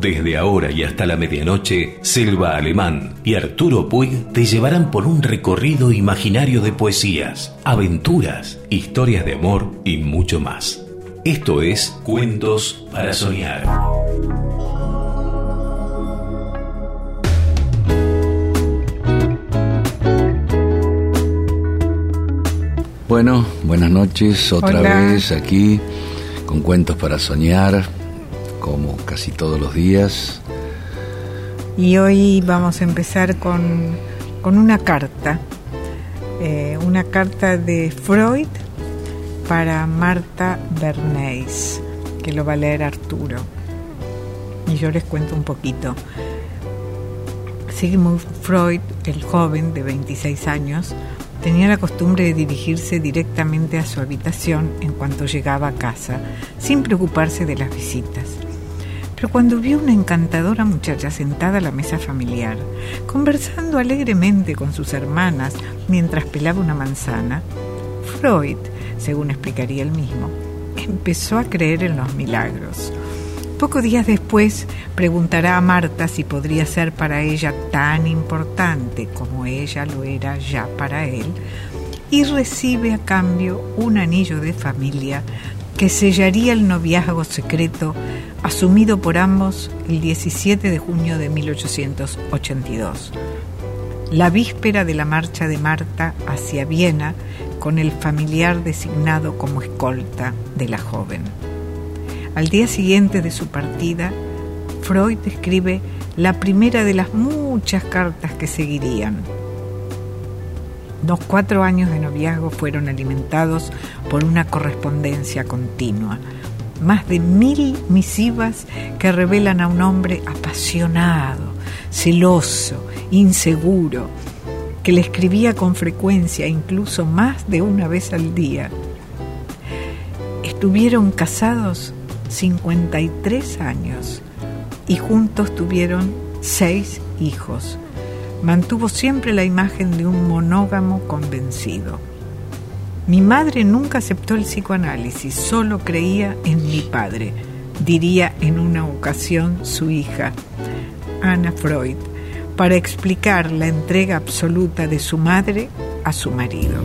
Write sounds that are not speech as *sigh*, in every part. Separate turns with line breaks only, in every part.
Desde ahora y hasta la medianoche, Selva Alemán y Arturo Puig te llevarán por un recorrido imaginario de poesías, aventuras, historias de amor y mucho más. Esto es Cuentos para Soñar.
Bueno, buenas noches, otra vez aquí con Cuentos para Soñar como casi todos los días.
Y hoy vamos a empezar con, una carta, eh, una carta de Freud para Marta Bernays, que lo va a leer Arturo. Y yo les cuento un poquito. Sigmund Freud, el joven de 26 años, tenía la costumbre de dirigirse directamente a su habitación en cuanto llegaba a casa, sin preocuparse de las visitas. Pero cuando vio una encantadora muchacha sentada a la mesa familiar, conversando alegremente con sus hermanas mientras pelaba una manzana, Freud, según explicaría él mismo, empezó a creer en los milagros. Pocos días después preguntará a Marta si podría ser para ella tan importante como ella lo era ya para él y recibe a cambio un anillo de familia que sellaría el noviazgo secreto asumido por ambos el 17 de junio de 1882, la víspera de la marcha de Marta hacia Viena con el familiar designado como escolta de la joven. Al día siguiente de su partida, Freud escribe la primera de las muchas cartas que seguirían. Los cuatro años de noviazgo fueron alimentados por una correspondencia continua, más de mil misivas que revelan a un hombre apasionado, celoso, inseguro, que le escribía con frecuencia, incluso más de una vez al día. Estuvieron casados 53 años y juntos tuvieron seis hijos. Mantuvo siempre la imagen de un monógamo convencido. Mi madre nunca aceptó el psicoanálisis, solo creía en mi padre, diría en una ocasión su hija, Ana Freud, para explicar la entrega absoluta de su madre a su marido.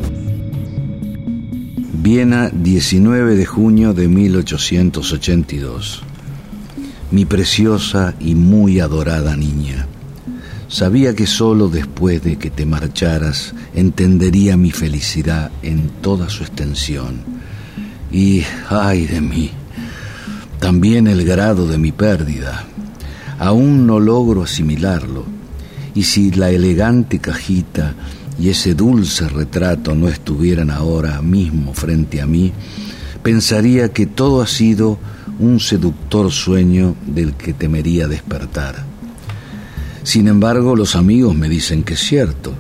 Viena, 19 de junio de 1882. Mi preciosa y muy adorada niña. Sabía que solo después de que te marcharas entendería mi felicidad en toda su extensión. Y, ay de mí, también el grado de mi pérdida. Aún no logro asimilarlo. Y si la elegante cajita y ese dulce retrato no estuvieran ahora mismo frente a mí, pensaría que todo ha sido un seductor sueño del que temería despertar. Sin embargo, los amigos me dicen que es cierto,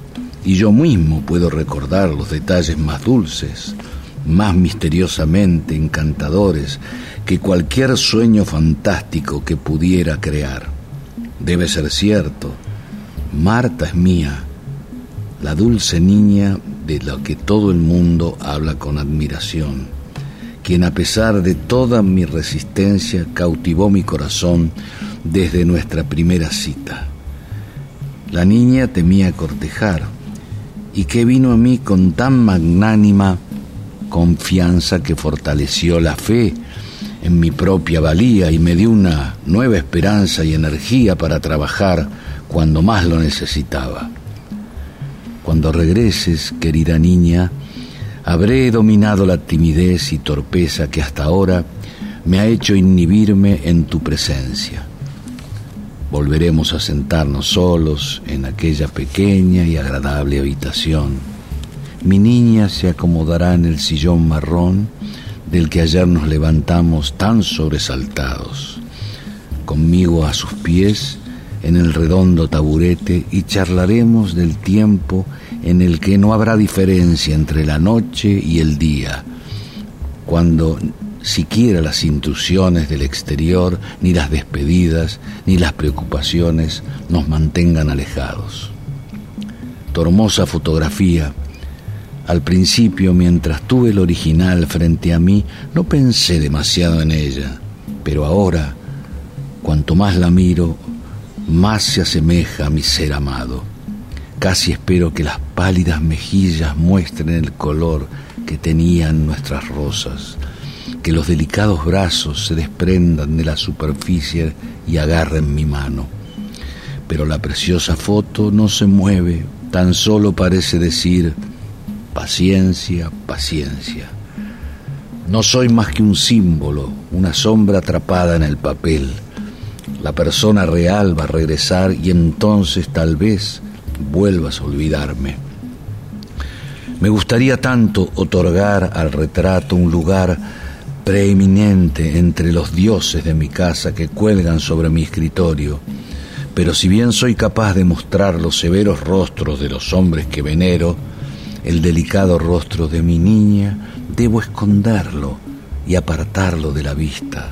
y yo mismo puedo recordar los detalles más dulces, más misteriosamente encantadores que cualquier sueño fantástico que pudiera crear. Debe ser cierto, Marta es mía, la dulce niña de la que todo el mundo habla con admiración, quien a pesar de toda mi resistencia cautivó mi corazón desde nuestra primera cita. La niña temía cortejar y que vino a mí con tan magnánima confianza que fortaleció la fe en mi propia valía y me dio una nueva esperanza y energía para trabajar cuando más lo necesitaba. Cuando regreses, querida niña, habré dominado la timidez y torpeza que hasta ahora me ha hecho inhibirme en tu presencia. Volveremos a sentarnos solos en aquella pequeña y agradable habitación. Mi niña se acomodará en el sillón marrón del que ayer nos levantamos tan sobresaltados. Conmigo a sus pies en el redondo taburete y charlaremos del tiempo en el que no habrá diferencia entre la noche y el día, cuando siquiera las intrusiones del exterior, ni las despedidas, ni las preocupaciones nos mantengan alejados. Tu hermosa fotografía, al principio mientras tuve el original frente a mí, no pensé demasiado en ella, Pero ahora, cuanto más la miro, más se asemeja a mi ser amado. Casi espero que las pálidas mejillas muestren el color que tenían nuestras rosas, que los delicados brazos se desprendan de la superficie y agarren mi mano. Pero la preciosa foto no se mueve, tan solo parece decir, paciencia, paciencia. No soy más que un símbolo, una sombra atrapada en el papel. La persona real va a regresar y entonces tal vez vuelvas a olvidarme. Me gustaría tanto otorgar al retrato un lugar preeminente entre los dioses de mi casa que cuelgan sobre mi escritorio, pero si bien soy capaz de mostrar los severos rostros de los hombres que venero, el delicado rostro de mi niña debo esconderlo y apartarlo de la vista.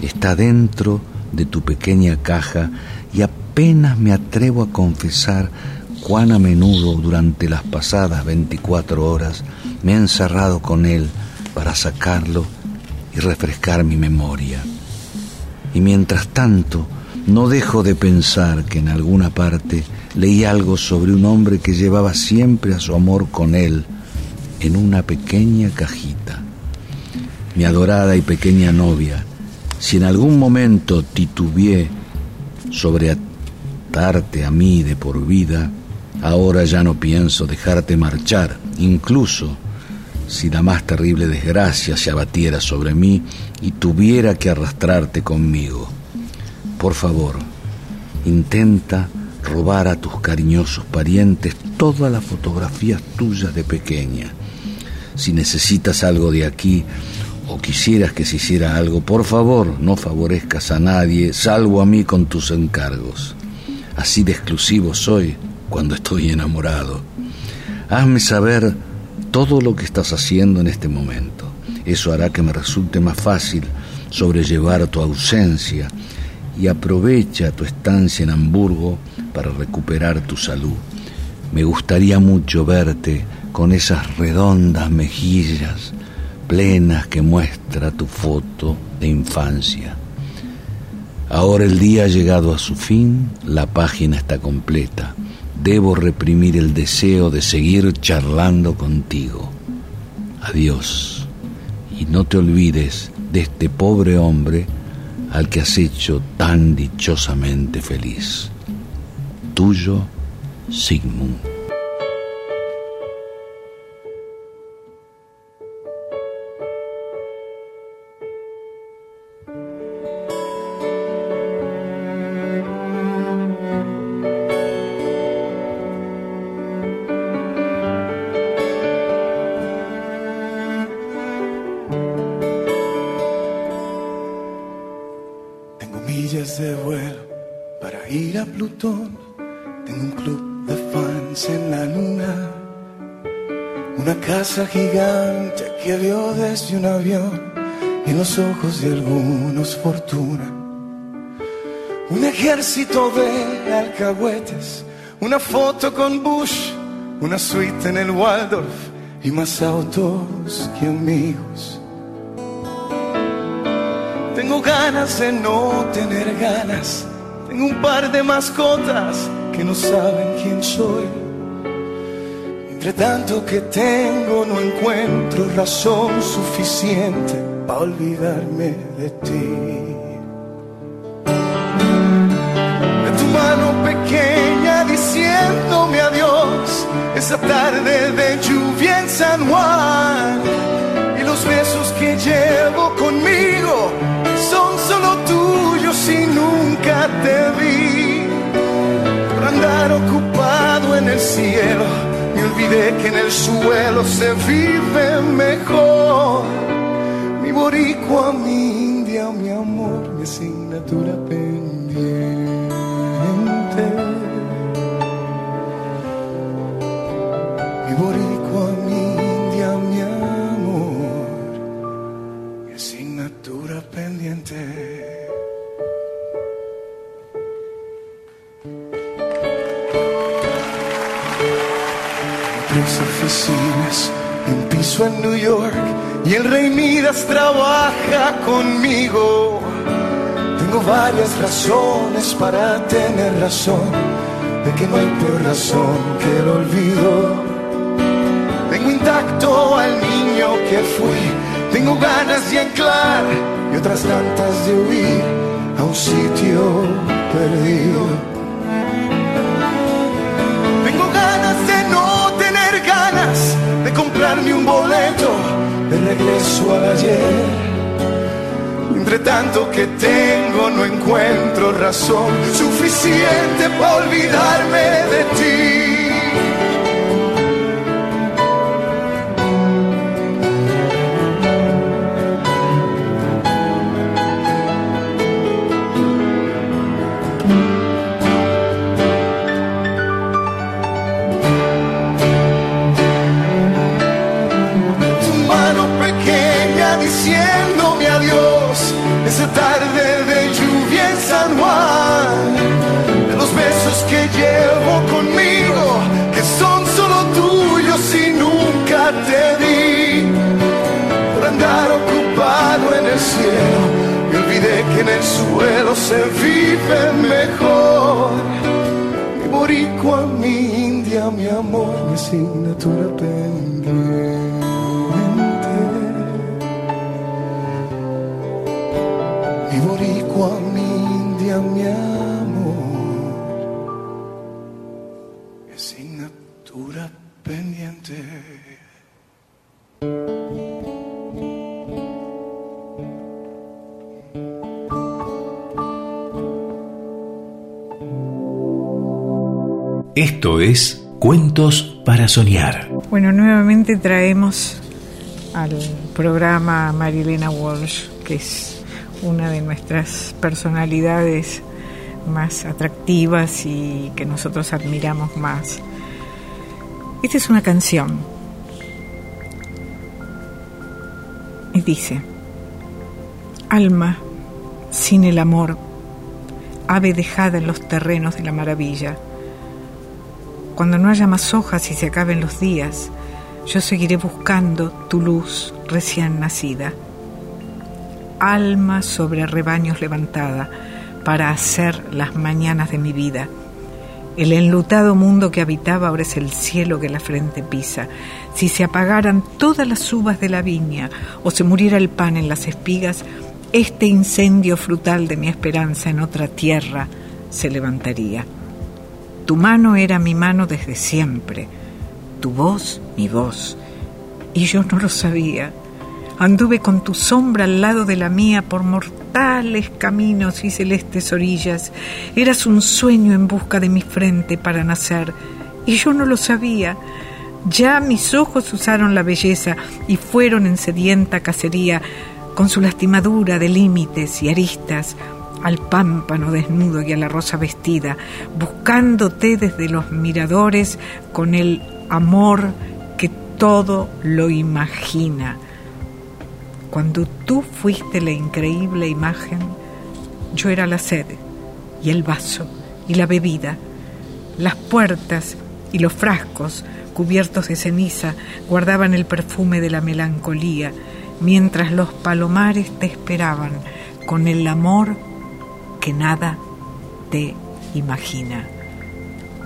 Está dentro de tu pequeña caja y apenas me atrevo a confesar cuán a menudo durante las pasadas 24 horas me he encerrado con él para sacarlo y refrescar mi memoria. Y mientras tanto, no dejo de pensar que en alguna parte leí algo sobre un hombre que llevaba siempre a su amor con él en una pequeña cajita. Mi adorada y pequeña novia, si en algún momento titubeé sobre atarte a mí de por vida, Ahora ya no pienso dejarte marchar, incluso si la más terrible desgracia se abatiera sobre mí y tuviera que arrastrarte conmigo. Por favor, intenta robar a tus cariñosos parientes todas las fotografías tuyas de pequeña. Si necesitas algo de aquí o quisieras que se hiciera algo, por favor no favorezcas a nadie, salvo a mí con tus encargos. Así de exclusivo soy cuando estoy enamorado. Hazme saber todo lo que estás haciendo en este momento. Eso hará que me resulte más fácil sobrellevar tu ausencia y aprovecha tu estancia en Hamburgo para recuperar tu salud. Me gustaría mucho verte con esas redondas mejillas plenas que muestra tu foto de infancia. Ahora el día ha llegado a su fin, la página está completa debo reprimir el deseo de seguir charlando contigo. Adiós. Y no te olvides de este pobre hombre al que has hecho tan dichosamente feliz. Tuyo, Sigmund.
Ojos de algunos fortuna. Un ejército de alcahuetes, una foto con Bush, una suite en el Waldorf y más autos que amigos. Tengo ganas de no tener ganas, tengo un par de mascotas que no saben quién soy entre tanto que tengo no encuentro razón suficiente para olvidarme de ti. De tu mano pequeña diciéndome adiós, esa tarde de lluvia en San Juan. Y los besos que llevo conmigo son solo tuyos y nunca te vi. Por andar ocupado en el cielo me olvidé que en el suelo se vive mejor. Boricua, mi india, mi amor, mi asignatura pendiente. Mi boricua, mi india, mi amor, mi asignatura pendiente. oficinas un piso en New York y el Rey Midas trabaja conmigo. Tengo varias razones para tener razón de que no hay peor razón que el olvido. Tengo intacto al niño que fui, tengo ganas de anclar y otras tantas de huir a un sitio perdido. Tengo ganas de no tener ganas de comprarme un boleto regreso al ayer entre tanto que tengo no encuentro razón suficiente para olvidarme de ti. En el suelo se vive mejor. Mi boricua, mi india, mi amor, mi asignatura pendiente. mi India, mi amor,
Esto es Cuentos para Soñar.
Bueno, nuevamente traemos al programa Marilena Walsh, que es una de nuestras personalidades más atractivas y que nosotros admiramos más. Esta es una canción. Y dice, alma sin el amor, ave dejada en los terrenos de la maravilla. Cuando no haya más hojas y se acaben los días, yo seguiré buscando tu luz recién nacida alma sobre rebaños levantada para hacer las mañanas de mi vida. El enlutado mundo que habitaba ahora es el cielo que la frente pisa. Si se apagaran todas las uvas de la viña o se muriera el pan en las espigas, este incendio frutal de mi esperanza en otra tierra se levantaría. Tu mano era mi mano desde siempre, tu voz mi voz, y yo no lo sabía. Anduve con tu sombra al lado de la mía por mortales caminos y celestes orillas. Eras un sueño en busca de mi frente para nacer, y yo no lo sabía. Ya mis ojos usaron la belleza y fueron en sedienta cacería, con su lastimadura de límites y aristas, al pámpano desnudo y a la rosa vestida, buscándote desde los miradores con el amor que todo lo imagina. Cuando tú fuiste la increíble imagen, yo era la sed y el vaso y la bebida, las puertas y los frascos cubiertos de ceniza guardaban el perfume de la melancolía, mientras los palomares te esperaban con el amor que nada te imagina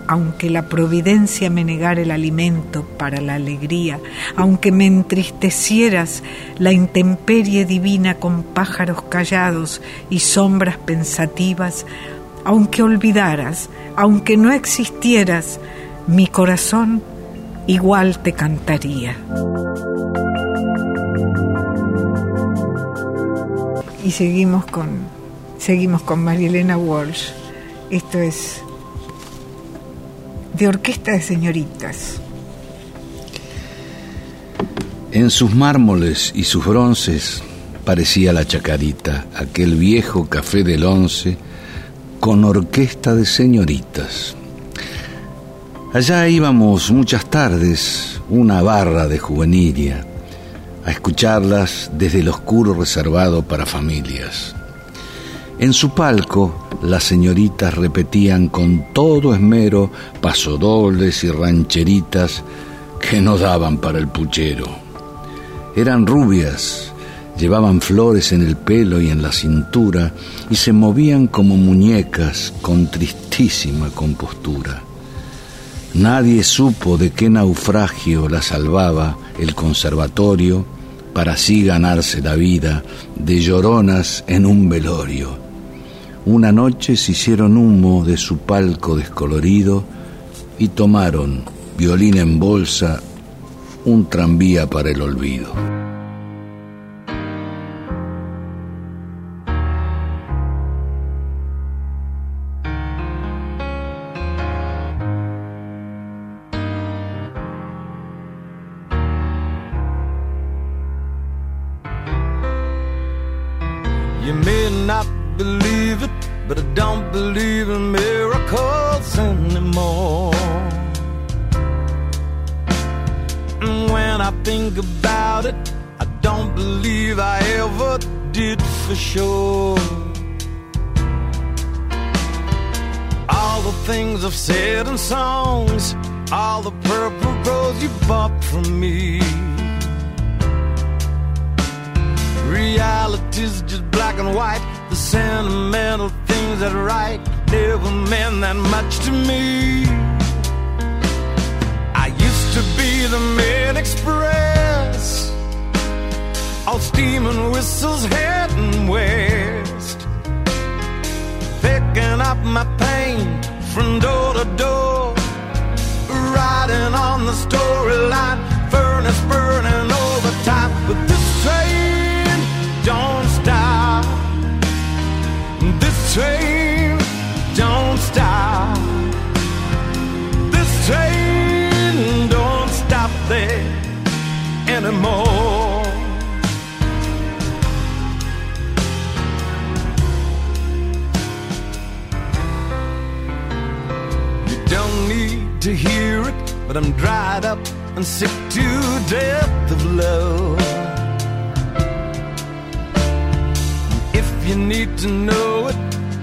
aunque la providencia me negara el alimento para la alegría, aunque me entristecieras la intemperie divina con pájaros callados y sombras pensativas, aunque olvidaras, aunque no existieras, mi corazón igual te cantaría. Y seguimos con, seguimos con Marielena Walsh. Esto es de orquesta de señoritas.
En sus mármoles y sus bronces parecía la chacarita, aquel viejo café del once con orquesta de señoritas. Allá íbamos muchas tardes, una barra de juvenilia, a escucharlas desde el oscuro reservado para familias. En su palco las señoritas repetían con todo esmero pasodobles y rancheritas que no daban para el puchero. Eran rubias Llevaban flores en el pelo y en la cintura y se movían como muñecas con tristísima compostura. Nadie supo de qué naufragio la salvaba el conservatorio para así ganarse la vida de lloronas en un velorio. Una noche se hicieron humo de su palco descolorido y tomaron, violín en bolsa, un tranvía para el olvido.
things that are right never meant that much to me. I used to be the mail express, all steam and whistles heading west, picking up my pain from door to door, riding on the storyline, furnace burning overtime. But this train. more. You don't need to hear it, but I'm dried up and sick to death of love. If you need to know it,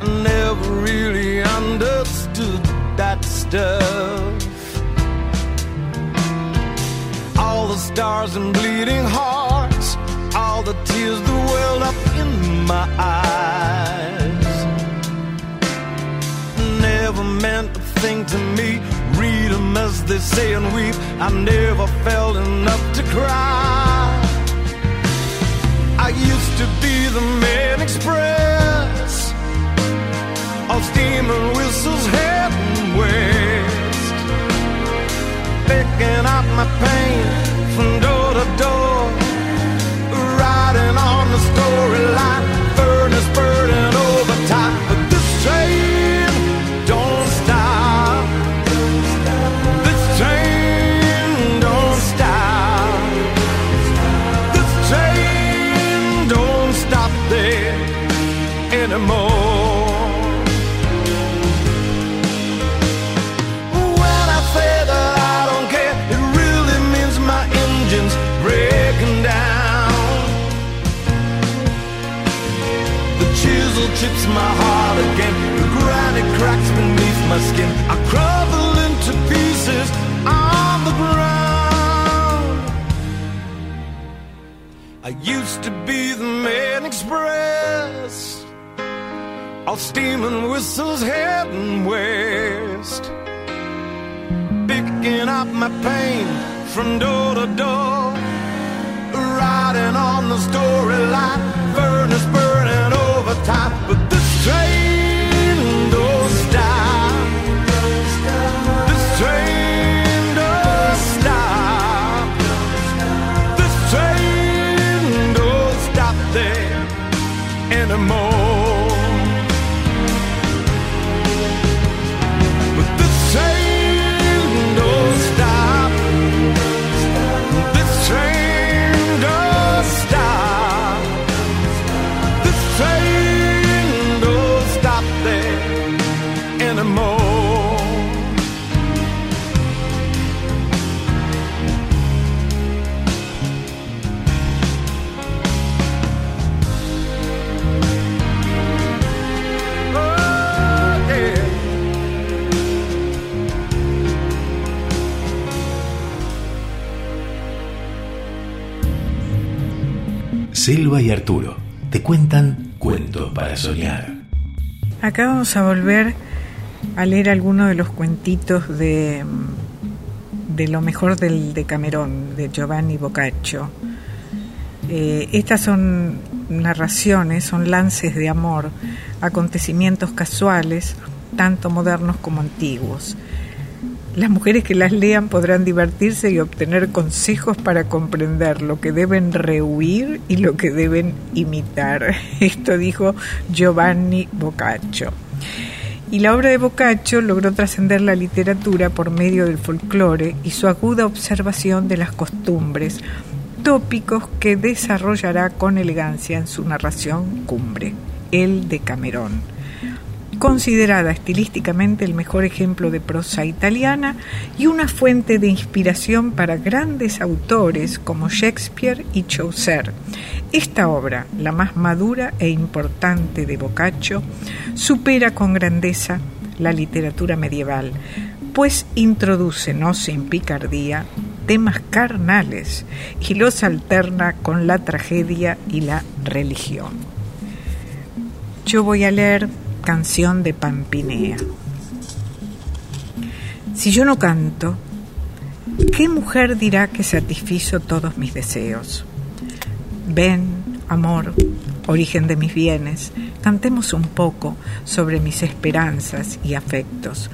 I never really understood that stuff. stars and bleeding hearts, all the tears that welled up in my eyes. Never meant a thing to me, read them as they say and weep. I never felt enough to cry. I used to be the man express, all steam and whistles heading west, picking up my pain from door to door, riding on the storyline. drizzle chips my heart again. The granite cracks beneath my skin. I crumble into pieces on the ground. I used to be the man express. All steam and whistles heading west. Picking up my pain from door to door. Riding on the storyline furnace top but this train.
Y Arturo te cuentan cuentos para soñar.
Acá vamos a volver a leer algunos de los cuentitos de, de lo mejor del Decamerón, de Giovanni Boccaccio. Eh, estas son narraciones, son lances de amor, acontecimientos casuales, tanto modernos como antiguos. Las mujeres que las lean podrán divertirse y obtener consejos para comprender lo que deben rehuir y lo que deben imitar. *laughs* Esto dijo Giovanni Boccaccio. Y la obra de Boccaccio logró trascender la literatura por medio del folclore y su aguda observación de las costumbres, tópicos que desarrollará con elegancia en su narración cumbre, el de Camerón considerada estilísticamente el mejor ejemplo de prosa italiana y una fuente de inspiración para grandes autores como Shakespeare y Chaucer. Esta obra, la más madura e importante de Boccaccio, supera con grandeza la literatura medieval, pues introduce, no sin picardía, temas carnales y los alterna con la tragedia y la religión. Yo voy a leer canción de Pampinea. Si yo no canto, ¿qué mujer dirá que satisfizo todos mis deseos? Ven, amor, origen de mis bienes, cantemos un poco sobre mis esperanzas y afectos.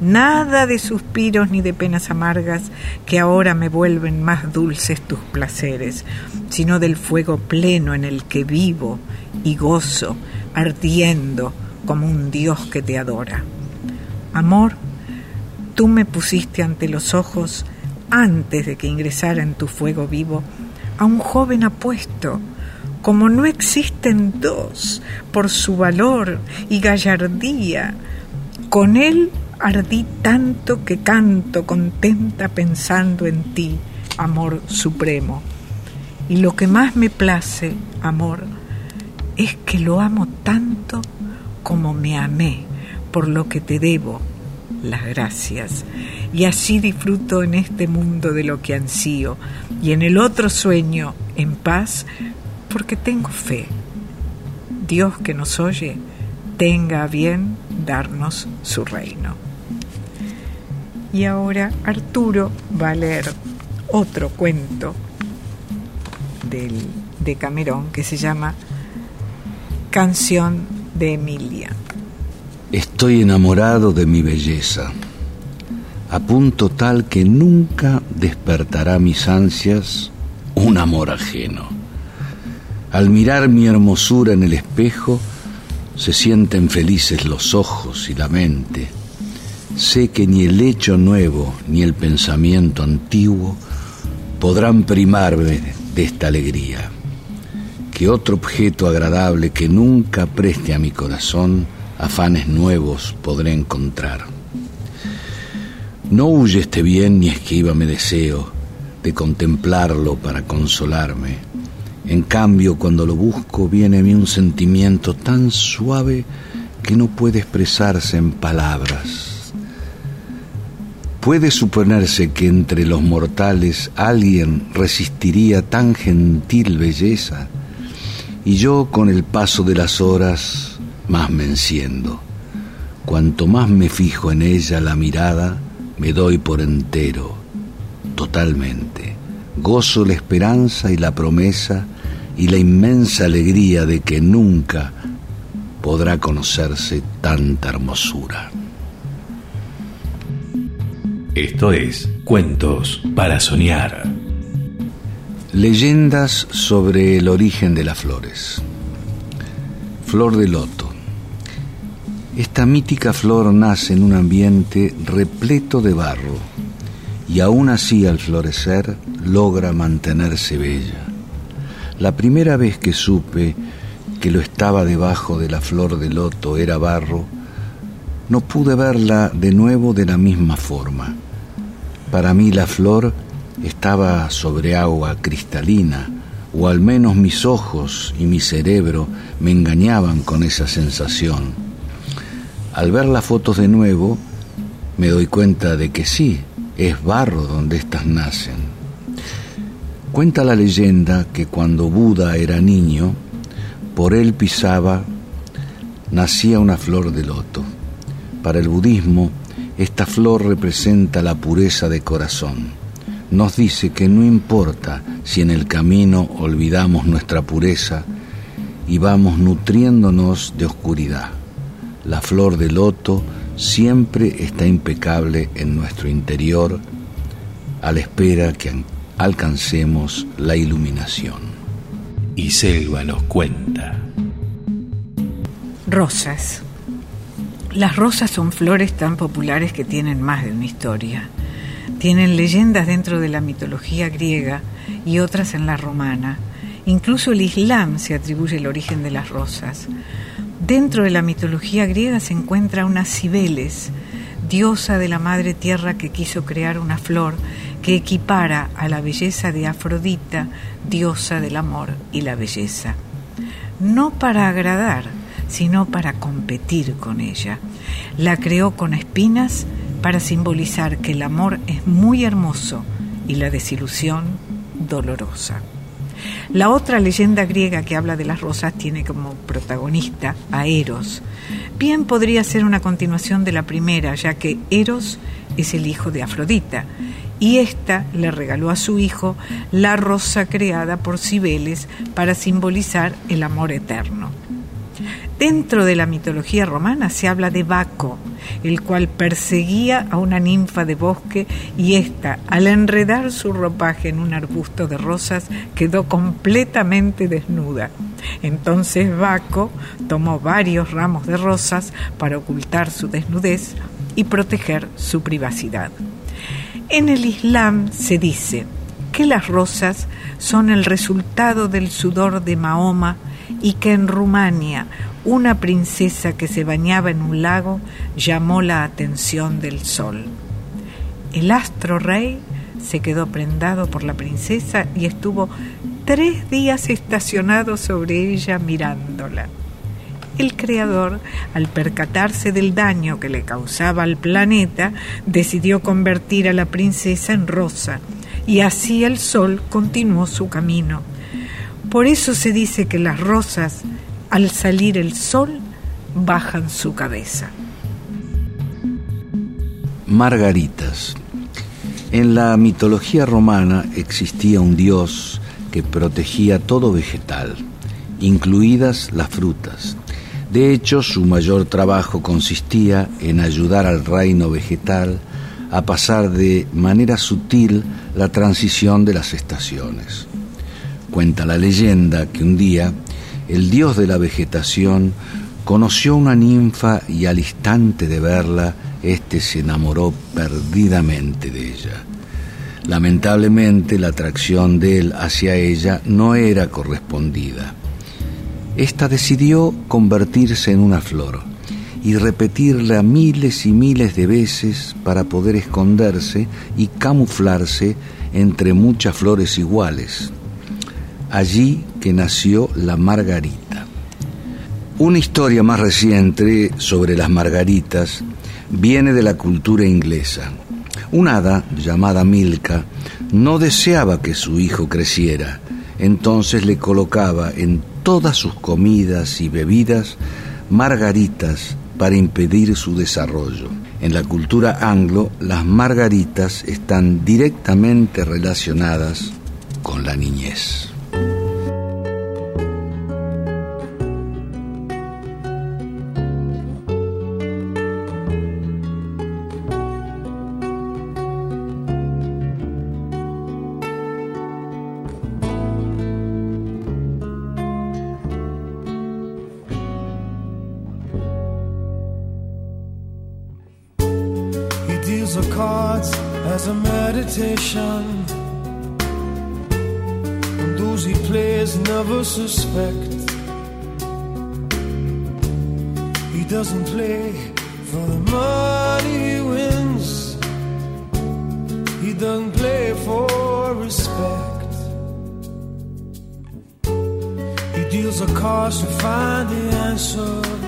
Nada de suspiros ni de penas amargas que ahora me vuelven más dulces tus placeres, sino del fuego pleno en el que vivo y gozo, ardiendo, como un Dios que te adora. Amor, tú me pusiste ante los ojos, antes de que ingresara en tu fuego vivo, a un joven apuesto, como no existen dos, por su valor y gallardía. Con él ardí tanto que canto contenta pensando en ti, amor supremo. Y lo que más me place, amor, es que lo amo tanto como me amé, por lo que te debo las gracias. Y así disfruto en este mundo de lo que ansío y en el otro sueño en paz, porque tengo fe. Dios que nos oye, tenga bien darnos su reino. Y ahora Arturo va a leer otro cuento del, de Camerón que se llama Canción de Emilia.
Estoy enamorado de mi belleza, a punto tal que nunca despertará mis ansias un amor ajeno. Al mirar mi hermosura en el espejo, se sienten felices los ojos y la mente. Sé que ni el hecho nuevo ni el pensamiento antiguo podrán primarme de esta alegría que otro objeto agradable que nunca preste a mi corazón afanes nuevos podré encontrar. No huye este bien ni esquiva mi deseo de contemplarlo para consolarme. En cambio, cuando lo busco, viene a mí un sentimiento tan suave que no puede expresarse en palabras. ¿Puede suponerse que entre los mortales alguien resistiría tan gentil belleza? Y yo con el paso de las horas más me enciendo. Cuanto más me fijo en ella la mirada, me doy por entero, totalmente. Gozo la esperanza y la promesa y la inmensa alegría de que nunca podrá conocerse tanta hermosura.
Esto es Cuentos para Soñar.
Leyendas sobre el origen de las flores. Flor de loto. Esta mítica flor nace en un ambiente repleto de barro y aún así al florecer logra mantenerse bella. La primera vez que supe que lo estaba debajo de la flor de loto era barro, no pude verla de nuevo de la misma forma. Para mí la flor estaba sobre agua cristalina, o al menos mis ojos y mi cerebro me engañaban con esa sensación. Al ver las fotos de nuevo, me doy cuenta de que sí, es barro donde éstas nacen. Cuenta la leyenda que cuando Buda era niño, por él pisaba, nacía una flor de loto. Para el budismo, esta flor representa la pureza de corazón. Nos dice que no importa si en el camino olvidamos nuestra pureza y vamos nutriéndonos de oscuridad. La flor de loto siempre está impecable en nuestro interior a la espera que alcancemos la iluminación.
Y Selva nos cuenta.
Rosas. Las rosas son flores tan populares que tienen más de una historia. Tienen leyendas dentro de la mitología griega y otras en la romana. Incluso el Islam se atribuye el origen de las rosas. Dentro de la mitología griega se encuentra una Cibeles, diosa de la madre tierra que quiso crear una flor que equipara a la belleza de Afrodita, diosa del amor y la belleza. No para agradar, sino para competir con ella. La creó con espinas para simbolizar que el amor es muy hermoso y la desilusión dolorosa. La otra leyenda griega que habla de las rosas tiene como protagonista a Eros. Bien podría ser una continuación de la primera, ya que Eros es el hijo de Afrodita, y ésta le regaló a su hijo la rosa creada por Cibeles para simbolizar el amor eterno. Dentro de la mitología romana se habla de Baco, el cual perseguía a una ninfa de bosque y ésta, al enredar su ropaje en un arbusto de rosas, quedó completamente desnuda. Entonces Baco tomó varios ramos de rosas para ocultar su desnudez y proteger su privacidad. En el Islam se dice que las rosas son el resultado del sudor de Mahoma y que en Rumania una princesa que se bañaba en un lago llamó la atención del sol. El astro rey se quedó prendado por la princesa y estuvo tres días estacionado sobre ella mirándola. El creador, al percatarse del daño que le causaba al planeta, decidió convertir a la princesa en rosa, y así el sol continuó su camino. Por eso se dice que las rosas al salir el sol, bajan su cabeza.
Margaritas. En la mitología romana existía un dios que protegía todo vegetal, incluidas las frutas. De hecho, su mayor trabajo consistía en ayudar al reino vegetal a pasar de manera sutil la transición de las estaciones. Cuenta la leyenda que un día el dios de la vegetación conoció una ninfa y al instante de verla, éste se enamoró perdidamente de ella. Lamentablemente la atracción de él hacia ella no era correspondida. Esta decidió convertirse en una flor y repetirla miles y miles de veces para poder esconderse y camuflarse entre muchas flores iguales. Allí que nació la margarita. Una historia más reciente sobre las margaritas viene de la cultura inglesa. Un hada llamada Milka no deseaba que su hijo creciera, entonces le colocaba en todas sus comidas y bebidas margaritas para impedir su desarrollo. En la cultura anglo, las margaritas están directamente relacionadas con la niñez.
Suspect he doesn't play for the money he wins. He doesn't play for respect. He deals a cards to find the answer.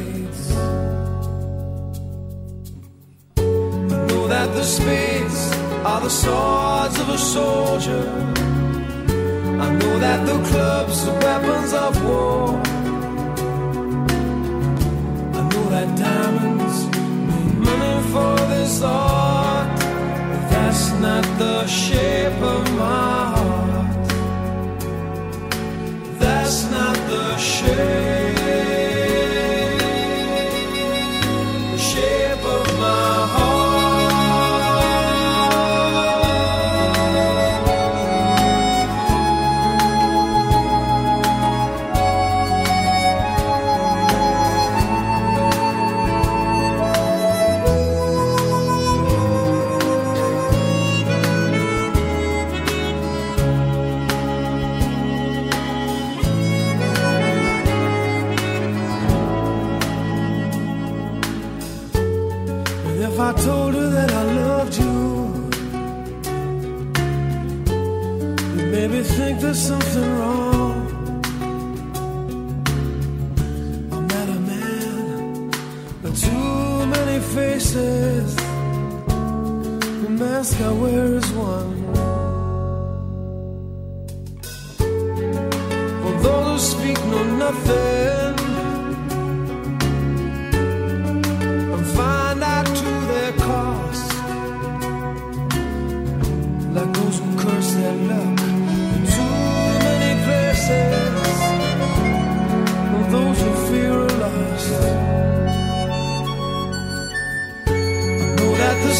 The spades are the swords of a soldier. I know that the clubs are weapons of war. I know that diamonds mean money for this art, but that's not the shape of my heart. That's not the shape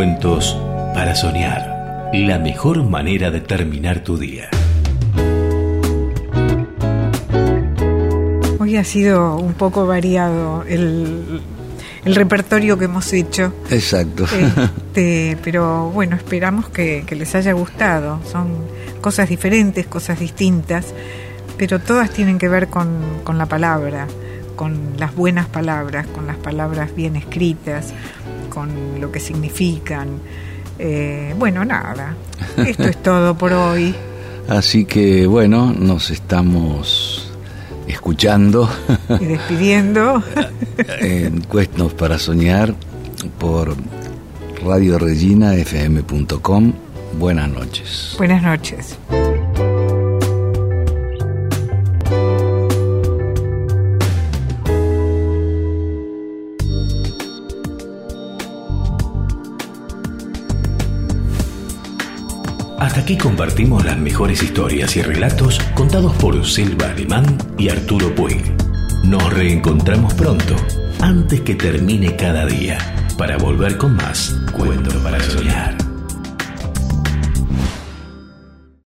Cuentos para soñar. La mejor manera de terminar tu día.
Hoy ha sido un poco variado el, el repertorio que hemos hecho.
Exacto.
Este, pero bueno, esperamos que, que les haya gustado. Son cosas diferentes, cosas distintas, pero todas tienen que ver con, con la palabra, con las buenas palabras, con las palabras bien escritas, con lo que significan. Eh, bueno, nada, esto es todo por hoy.
Así que bueno, nos estamos escuchando
Y despidiendo. *laughs*
en Cuestos para Soñar por Radio Regina FM.com. Buenas noches.
Buenas noches.
Aquí compartimos las mejores historias y relatos contados por Silva Alemán y Arturo Puig. Nos reencontramos pronto, antes que termine cada día, para volver con más Cuento para Soñar.